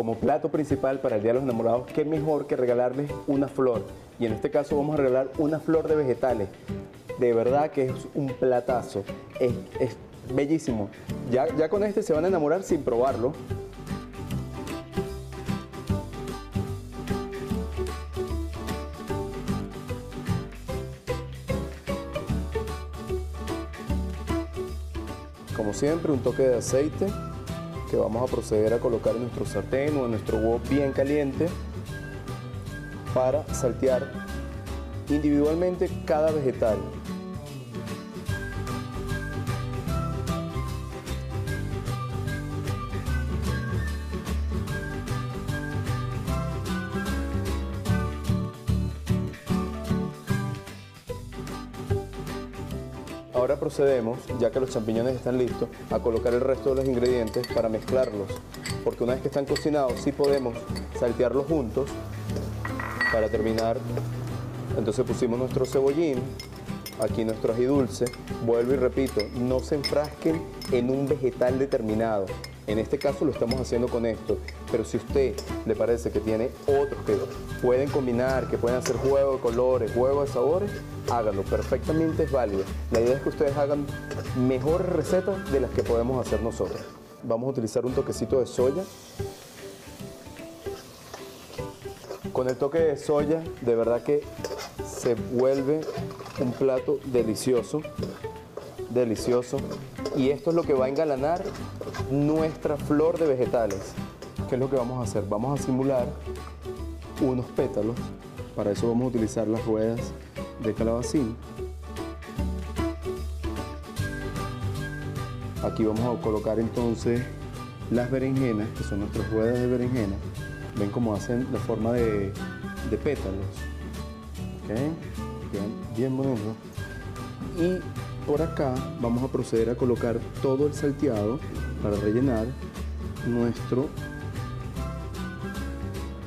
como plato principal para el Día de los Enamorados, qué mejor que regalarles una flor. Y en este caso vamos a regalar una flor de vegetales. De verdad que es un platazo. Es, bellísimo. Ya, ya con este se van a enamorar sin probarlo. Como siempre, un toque de aceite que vamos a proceder a colocar en nuestro sartén o en nuestro huevo bien caliente para saltear individualmente cada vegetal. Ahora procedemos, ya que los champiñones están listos, a colocar el resto de los ingredientes para mezclarlos. Porque una vez que están cocinados, sí podemos saltearlos juntos para terminar. Entonces pusimos nuestro cebollín, aquí nuestro ají dulce. Vuelvo y repito, no se enfrasquen en un vegetal determinado. En este caso lo estamos haciendo con esto, pero si a usted le parece que tiene otros que pueden combinar, que pueden hacer juego de colores, juego de sabores, háganlo, perfectamente es válido. La idea es que ustedes hagan mejores recetas de las que podemos hacer nosotros. Vamos a utilizar un toquecito de soya. Con el toque de soya, de verdad que se vuelve un plato delicioso, delicioso. Y esto es lo que va a engalanar nuestra flor de vegetales. ¿Qué es lo que vamos a hacer? Vamos a simular unos pétalos. Para eso vamos a utilizar las ruedas de calabacín. Aquí vamos a colocar entonces las berenjenas, que son nuestras ruedas de berenjena. Ven cómo hacen la forma de, de pétalos. ¿Ok? Bien, bien bonito. Y por acá vamos a proceder a colocar todo el salteado para rellenar nuestro,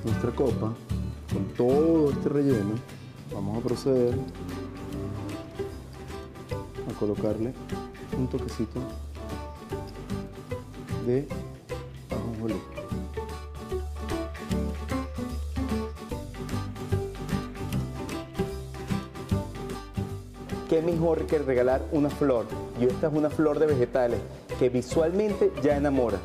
nuestra copa con todo este relleno. Vamos a proceder a colocarle un toquecito de ajonjolí. Qué mejor que regalar una flor. Y esta es una flor de vegetales que visualmente ya enamora.